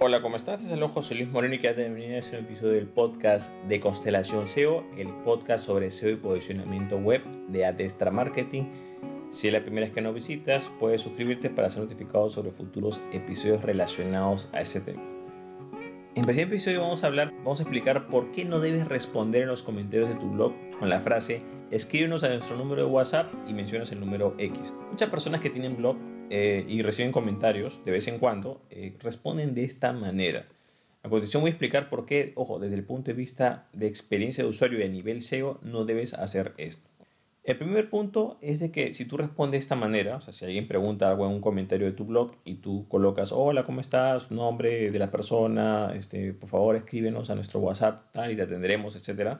Hola, ¿cómo estás? Este es el José Luis Moreno y que te bienvenida a un episodio del podcast de Constelación SEO, el podcast sobre SEO y posicionamiento web de Adestra Marketing. Si es la primera vez que nos visitas, puedes suscribirte para ser notificado sobre futuros episodios relacionados a ese tema. En el primer episodio vamos a hablar, vamos a explicar por qué no debes responder en los comentarios de tu blog con la frase escríbenos a nuestro número de WhatsApp y mencionas el número X. Muchas personas que tienen blog eh, y reciben comentarios de vez en cuando, eh, responden de esta manera. A continuación voy a explicar por qué, ojo, desde el punto de vista de experiencia de usuario y a nivel SEO, no debes hacer esto. El primer punto es de que si tú respondes de esta manera, o sea, si alguien pregunta algo en un comentario de tu blog y tú colocas, hola, ¿cómo estás? Nombre de la persona, este, por favor escríbenos a nuestro WhatsApp, tal, y te atenderemos, etc.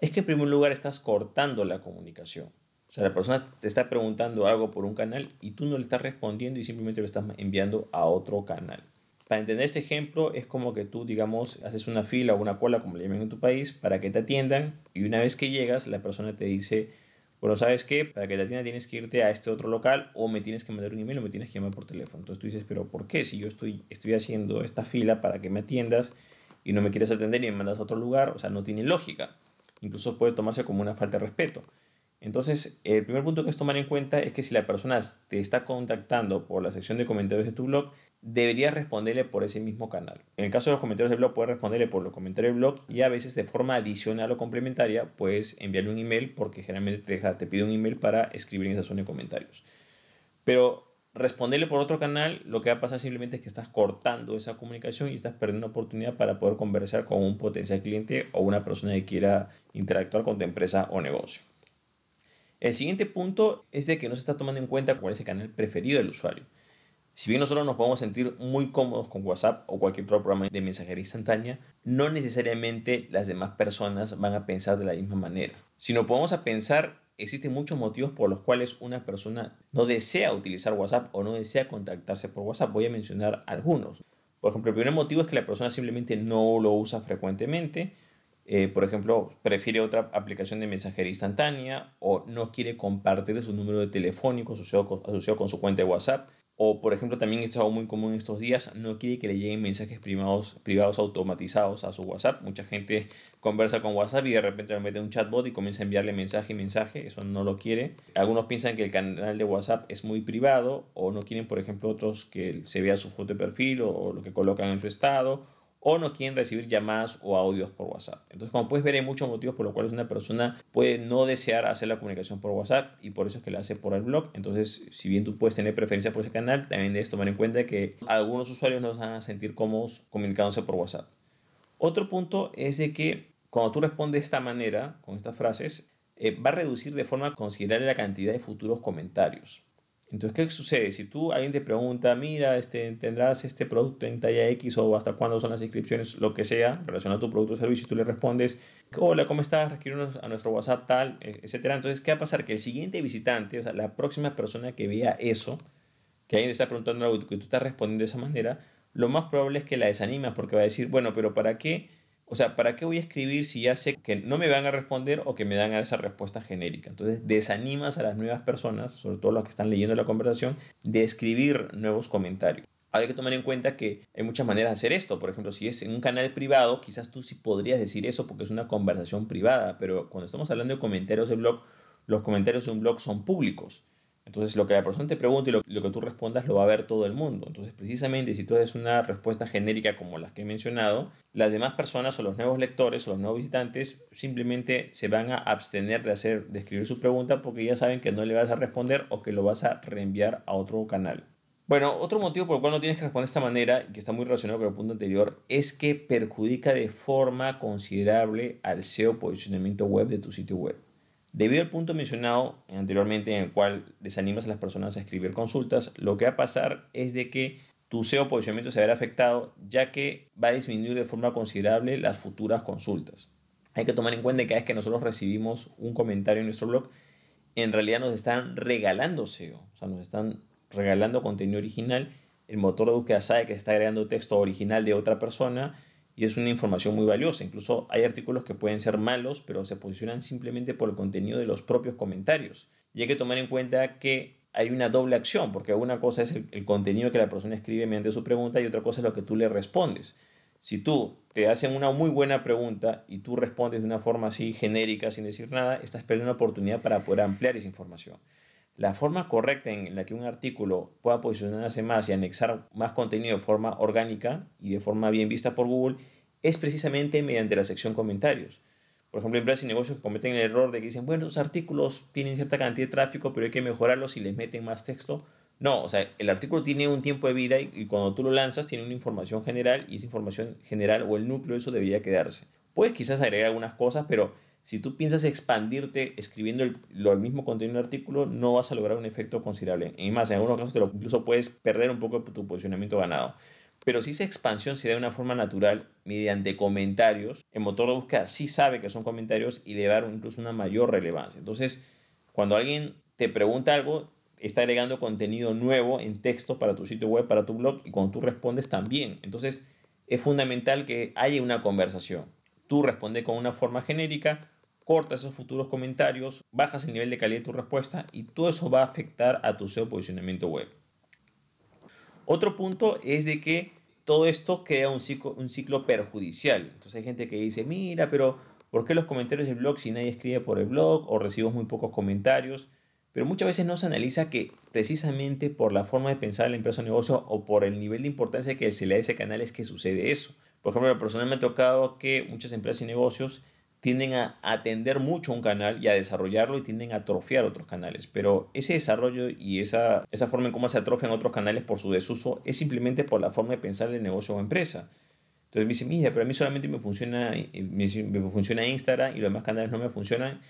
Es que en primer lugar estás cortando la comunicación. O sea, la persona te está preguntando algo por un canal y tú no le estás respondiendo y simplemente lo estás enviando a otro canal. Para entender este ejemplo, es como que tú, digamos, haces una fila o una cola, como le llaman en tu país, para que te atiendan y una vez que llegas, la persona te dice, bueno, ¿sabes qué? Para que te atiendan tienes que irte a este otro local o me tienes que mandar un email o me tienes que llamar por teléfono. Entonces tú dices, pero ¿por qué? Si yo estoy, estoy haciendo esta fila para que me atiendas y no me quieres atender y me mandas a otro lugar, o sea, no tiene lógica. Incluso puede tomarse como una falta de respeto. Entonces, el primer punto que es tomar en cuenta es que si la persona te está contactando por la sección de comentarios de tu blog, deberías responderle por ese mismo canal. En el caso de los comentarios del blog, puedes responderle por los comentarios del blog y a veces de forma adicional o complementaria puedes enviarle un email porque generalmente te, te pide un email para escribir en esa zona de comentarios. Pero responderle por otro canal, lo que va a pasar simplemente es que estás cortando esa comunicación y estás perdiendo una oportunidad para poder conversar con un potencial cliente o una persona que quiera interactuar con tu empresa o negocio. El siguiente punto es de que no se está tomando en cuenta cuál es el canal preferido del usuario. Si bien nosotros nos podemos sentir muy cómodos con WhatsApp o cualquier otro programa de mensajería instantánea, no necesariamente las demás personas van a pensar de la misma manera. Si nos podemos a pensar, existen muchos motivos por los cuales una persona no desea utilizar WhatsApp o no desea contactarse por WhatsApp. Voy a mencionar algunos. Por ejemplo, el primer motivo es que la persona simplemente no lo usa frecuentemente eh, por ejemplo, prefiere otra aplicación de mensajería instantánea o no quiere compartir su número de telefónico asociado asociado con su cuenta de WhatsApp. O, por ejemplo, también es algo muy común estos días, no quiere que le lleguen mensajes privados, privados automatizados a su WhatsApp. Mucha gente conversa con WhatsApp y de repente le mete un chatbot y comienza a enviarle mensaje y mensaje. Eso no lo quiere. Algunos piensan que el canal de WhatsApp es muy privado o no quieren, por ejemplo, otros que se vea su foto de perfil o lo que colocan en su estado o no quieren recibir llamadas o audios por WhatsApp. Entonces, como puedes ver, hay muchos motivos por los cuales una persona puede no desear hacer la comunicación por WhatsApp y por eso es que la hace por el blog. Entonces, si bien tú puedes tener preferencia por ese canal, también debes tomar en cuenta que algunos usuarios no van a sentir cómodos comunicándose por WhatsApp. Otro punto es de que cuando tú respondes de esta manera, con estas frases, eh, va a reducir de forma considerable la cantidad de futuros comentarios. Entonces, ¿qué sucede? Si tú alguien te pregunta, mira, este, tendrás este producto en talla X o hasta cuándo son las inscripciones, lo que sea, relacionado a tu producto o servicio, y tú le respondes, hola, ¿cómo estás? Requiero a nuestro WhatsApp tal, e, etcétera. Entonces, ¿qué va a pasar? Que el siguiente visitante, o sea, la próxima persona que vea eso, que alguien te está preguntando algo que tú estás respondiendo de esa manera, lo más probable es que la desanima porque va a decir, bueno, pero ¿para qué? O sea, ¿para qué voy a escribir si ya sé que no me van a responder o que me dan esa respuesta genérica? Entonces, desanimas a las nuevas personas, sobre todo las que están leyendo la conversación, de escribir nuevos comentarios. Hay que tomar en cuenta que hay muchas maneras de hacer esto. Por ejemplo, si es en un canal privado, quizás tú sí podrías decir eso porque es una conversación privada, pero cuando estamos hablando de comentarios de blog, los comentarios de un blog son públicos. Entonces lo que la persona te pregunte y lo, que tú respondas lo va a ver todo el mundo. Entonces precisamente si tú haces una respuesta genérica como las que he mencionado, las demás personas o los nuevos lectores o los nuevos visitantes simplemente se van a abstener de, hacer, de escribir su pregunta porque ya saben que no le vas a responder o que lo vas a reenviar a otro canal. Bueno, otro motivo por el cual no tienes que responder de esta manera, y que está muy relacionado con el punto anterior, es que perjudica de forma considerable al SEO posicionamiento web de tu sitio web. Debido al punto mencionado anteriormente en el cual desanimas a las personas a escribir consultas, lo que va a pasar es de que tu SEO posicionamiento se verá afectado ya que va a disminuir de forma considerable las futuras consultas. Hay que tomar en cuenta que cada vez que nosotros recibimos un comentario en nuestro blog, en realidad nos están regalando SEO, o sea, nos están regalando contenido original. El motor de búsqueda sabe que está agregando texto original de otra persona y es una información muy valiosa. Incluso hay artículos que pueden ser malos, pero se posicionan simplemente por el contenido de los propios comentarios. Y hay que tomar en cuenta que hay una doble acción, porque una cosa es el, contenido que la persona escribe mediante su pregunta y otra cosa es lo que tú le respondes. Si tú te hacen una muy buena pregunta y tú respondes de una forma así genérica, sin decir nada, estás perdiendo una oportunidad para poder ampliar esa información. La forma correcta en la que un artículo pueda posicionarse más y anexar más contenido de forma orgánica y de forma bien vista por Google es precisamente mediante la sección comentarios. Por ejemplo, empresas y negocios que cometen el error de que dicen, bueno, los artículos tienen cierta cantidad de tráfico, pero hay que mejorarlos si les meten más texto. No, o sea, el artículo tiene un tiempo de vida y, y, cuando tú lo lanzas tiene una información general y esa información general o el núcleo de eso debería quedarse. Puedes quizás agregar algunas cosas, pero si tú piensas expandirte escribiendo el, lo, mismo contenido del artículo, no vas a lograr un efecto considerable. Y más, en algunos casos te lo, incluso puedes perder un poco tu posicionamiento ganado. Pero si esa expansión se da de una forma natural, mediante comentarios, el motor de búsqueda sí sabe que son comentarios y le va a dar incluso una mayor relevancia. Entonces, cuando alguien te pregunta algo, está agregando contenido nuevo en texto para tu sitio web, para tu blog, y cuando tú respondes también. Entonces, es fundamental que haya una conversación. Tú respondes con una forma genérica, cortas esos futuros comentarios, bajas el nivel de calidad de tu respuesta y todo eso va a afectar a tu SEO posicionamiento web. Otro punto es de que todo esto crea un ciclo, perjudicial. Entonces hay gente que dice, mira, pero ¿por qué los comentarios del blog si nadie escribe por el blog o recibo muy pocos comentarios? Pero muchas veces no se analiza que precisamente por la forma de pensar la empresa o negocio o por el nivel de importancia que se le da a ese canal es que sucede eso. Por ejemplo, personalmente me ha tocado que muchas empresas y negocios tienden a atender mucho un canal y a desarrollarlo y tienden a atrofiar otros canales. Pero ese desarrollo y esa, esa forma en cómo se atrofian otros canales por su desuso es simplemente por la forma de pensar el negocio o empresa. Entonces me dice, mira, pero a mí solamente me funciona, me, me funciona Instagram y los demás canales no me funcionan.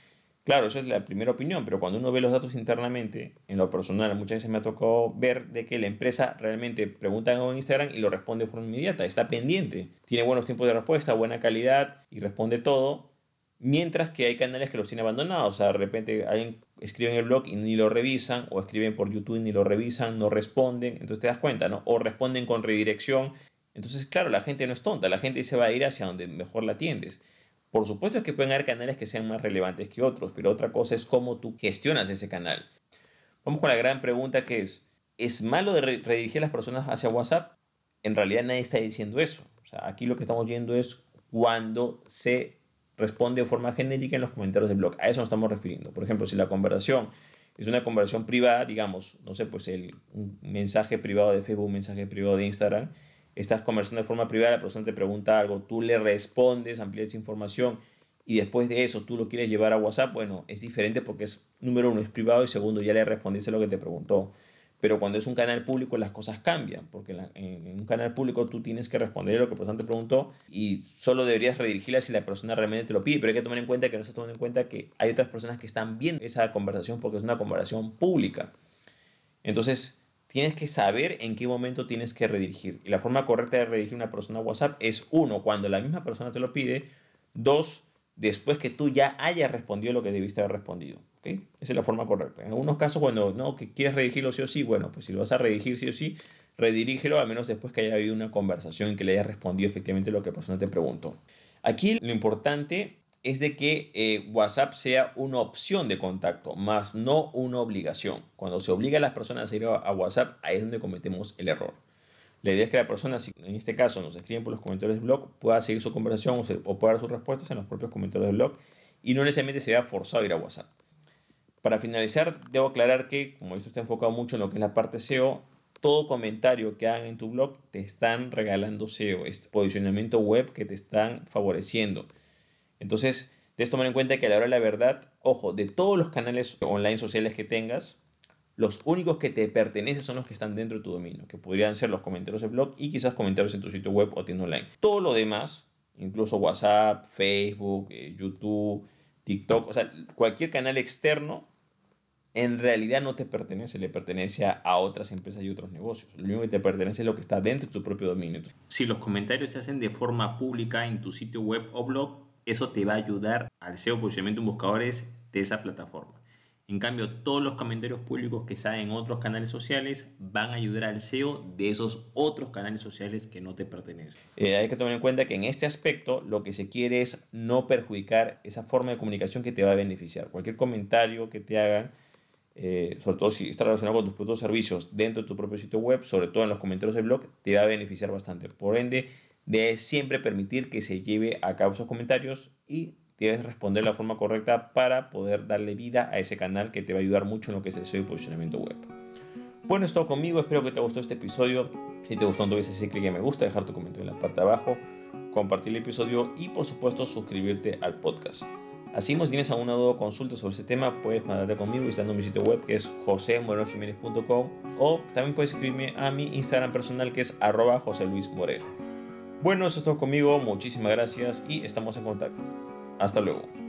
Claro, eso es la primera opinión, pero cuando uno ve los datos internamente, en lo personal, muchas veces me ha tocado ver de que la empresa realmente pregunta en Instagram y lo responde de forma inmediata, está pendiente, tiene buenos tiempos de respuesta, buena calidad y responde todo, Mientras que hay canales que los tienen abandonados. O sea, de repente alguien escribe en el blog y ni lo revisan, o escriben por YouTube y ni lo revisan, no responden. Entonces te das cuenta, ¿no? O responden con redirección. Entonces, claro, la gente no es tonta, la gente se va a ir hacia donde mejor la atiendes. Por supuesto que pueden haber canales que sean más relevantes que otros, pero otra cosa es cómo tú gestionas ese canal. Vamos con la gran pregunta que es, ¿es malo de redirigir a las personas hacia WhatsApp? En realidad nadie está diciendo eso. O sea, aquí lo que estamos viendo es cuando se responde de forma genérica en los comentarios del blog. A eso nos estamos refiriendo. Por ejemplo, si la conversación es una conversación privada, digamos, no sé, pues el un mensaje privado de Facebook, un mensaje privado de Instagram, estás conversando de forma privada, la persona te pregunta algo, tú le respondes, amplías información y después de eso tú lo quieres llevar a WhatsApp, bueno, es diferente porque es, número uno, es privado y segundo, ya le respondiste lo que te preguntó. Pero cuando es un canal público las cosas cambian, porque en, un canal público tú tienes que responder lo que la persona te preguntó y solo deberías redirigirla si la persona realmente te lo pide. Pero hay que tomar en cuenta que no se tomando en cuenta que hay otras personas que están viendo esa conversación porque es una conversación pública. Entonces, tienes que saber en qué momento tienes que redirigir. Y la forma correcta de redirigir una persona a WhatsApp es, uno, cuando la misma persona te lo pide, dos, después que tú ya hayas respondido lo que debiste haber respondido. Esa es la forma correcta. En algunos casos, cuando no, que quieres redirigirlo sí o sí, bueno, pues si lo vas a redirigir sí o sí, redirígelo al menos después que haya habido una conversación y que le hayas respondido efectivamente lo que la persona te preguntó. Aquí lo importante es de que eh, WhatsApp sea una opción de contacto, más no una obligación. Cuando se obliga a las personas a ir a, WhatsApp, ahí es donde cometemos el error. La idea es que la persona, si en este caso nos escriben por los comentarios del blog, pueda seguir su conversación o, o pueda dar sus respuestas en los propios comentarios del blog y no necesariamente se vea forzado a ir a WhatsApp. Para finalizar, debo aclarar que, como esto está enfocado mucho en lo que es la parte SEO, todo comentario que hagan en tu blog te están regalando SEO, este posicionamiento web que te están favoreciendo. Entonces, debes tomar en cuenta que a la hora de la verdad, ojo, de todos los canales online sociales que tengas, los únicos que te pertenecen son los que están dentro de tu dominio, que podrían ser los comentarios del blog y quizás comentarios en tu sitio web o tienda online. Todo lo demás, incluso WhatsApp, Facebook, eh, YouTube, TikTok, o sea, cualquier canal externo en realidad no te pertenece, le pertenece a otras empresas y otros negocios. Lo único que te pertenece es lo que está dentro de tu propio dominio. Si los comentarios se hacen de forma pública en tu sitio web o blog, eso te va a ayudar al SEO posicionamiento en buscadores de esa plataforma. En cambio, todos los comentarios públicos que salen en otros canales sociales van a ayudar al SEO de esos otros canales sociales que no te pertenecen. Eh, hay que tomar en cuenta que en este aspecto lo que se quiere es no perjudicar esa forma de comunicación que te va a beneficiar. Cualquier comentario que te hagan eh, sobre todo si está relacionado con tus productos o servicios dentro de tu propio sitio web, sobre todo en los comentarios del blog, te va a beneficiar bastante. Por ende, debes siempre permitir que se lleve a cabo esos comentarios y debes responder de la forma correcta para poder darle vida a ese canal que te va a ayudar mucho en lo que es el SEO y posicionamiento web. Bueno, es todo conmigo, espero que te gustó este episodio. Si te gustó, no olvides hacer clic en me gusta, dejar tu comentario en la parte de abajo, compartir el episodio y por supuesto suscribirte al podcast. Así, si tienes alguna duda o consulta sobre este tema, puedes mandarte conmigo visitando mi sitio web que es josemorenojiménez.com o también puedes escribirme a mi Instagram personal que es arroba Bueno, eso es todo conmigo, muchísimas gracias y estamos en contacto. Hasta luego.